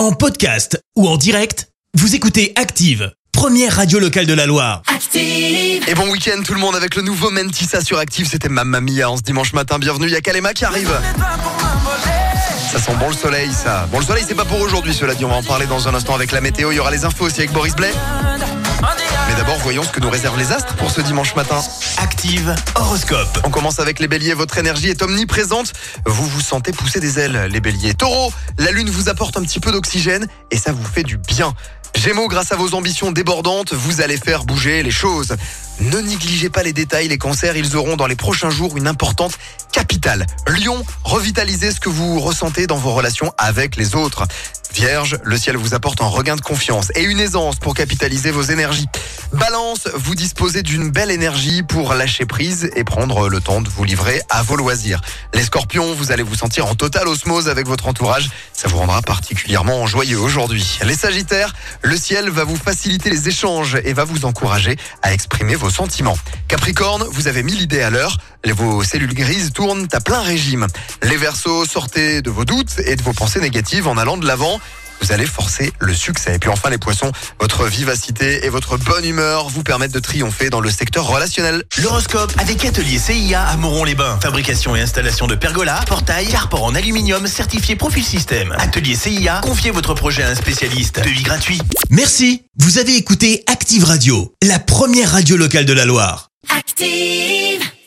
En podcast ou en direct, vous écoutez Active, première radio locale de la Loire. Active. Et bon week-end tout le monde avec le nouveau Mentissa sur Active. C'était Mamma Mia en ce dimanche matin. Bienvenue, il y a Kalema qui arrive. Ça sent bon le soleil, ça. Bon, le soleil, c'est pas pour aujourd'hui, cela dit. On va en parler dans un instant avec la météo. Il y aura les infos aussi avec Boris Blais. Mais d'abord, voyons ce que nous réservent les astres pour ce dimanche matin. Active horoscope. On commence avec les béliers. Votre énergie est omniprésente. Vous vous sentez pousser des ailes, les béliers. Taureau, la lune vous apporte un petit peu d'oxygène et ça vous fait du bien. Gémeaux, grâce à vos ambitions débordantes, vous allez faire bouger les choses. Ne négligez pas les détails, les concerts, ils auront dans les prochains jours une importante capitale. Lyon, revitalisez ce que vous ressentez dans vos relations avec les autres. Vierge, le ciel vous apporte un regain de confiance et une aisance pour capitaliser vos énergies. Balance, vous disposez d'une belle énergie pour lâcher prise et prendre le temps de vous livrer à vos loisirs. Les scorpions, vous allez vous sentir en totale osmose avec votre entourage. Ça vous rendra particulièrement joyeux aujourd'hui. Les sagittaires, le ciel va vous faciliter les échanges et va vous encourager à exprimer vos sentiments. Capricorne, vous avez mis l'idée à l'heure. Vos cellules grises tournent à plein régime. Les versos, sortez de vos doutes et de vos pensées négatives en allant de l'avant vous allez forcer le succès. Et puis enfin les poissons, votre vivacité et votre bonne humeur vous permettent de triompher dans le secteur relationnel. L'horoscope avec Atelier CIA à Moron-les-Bains. Fabrication et installation de pergolas, portails, carport en aluminium certifié Profil Système. Atelier CIA, confiez votre projet à un spécialiste. Devis gratuit. Merci. Vous avez écouté Active Radio, la première radio locale de la Loire. Active.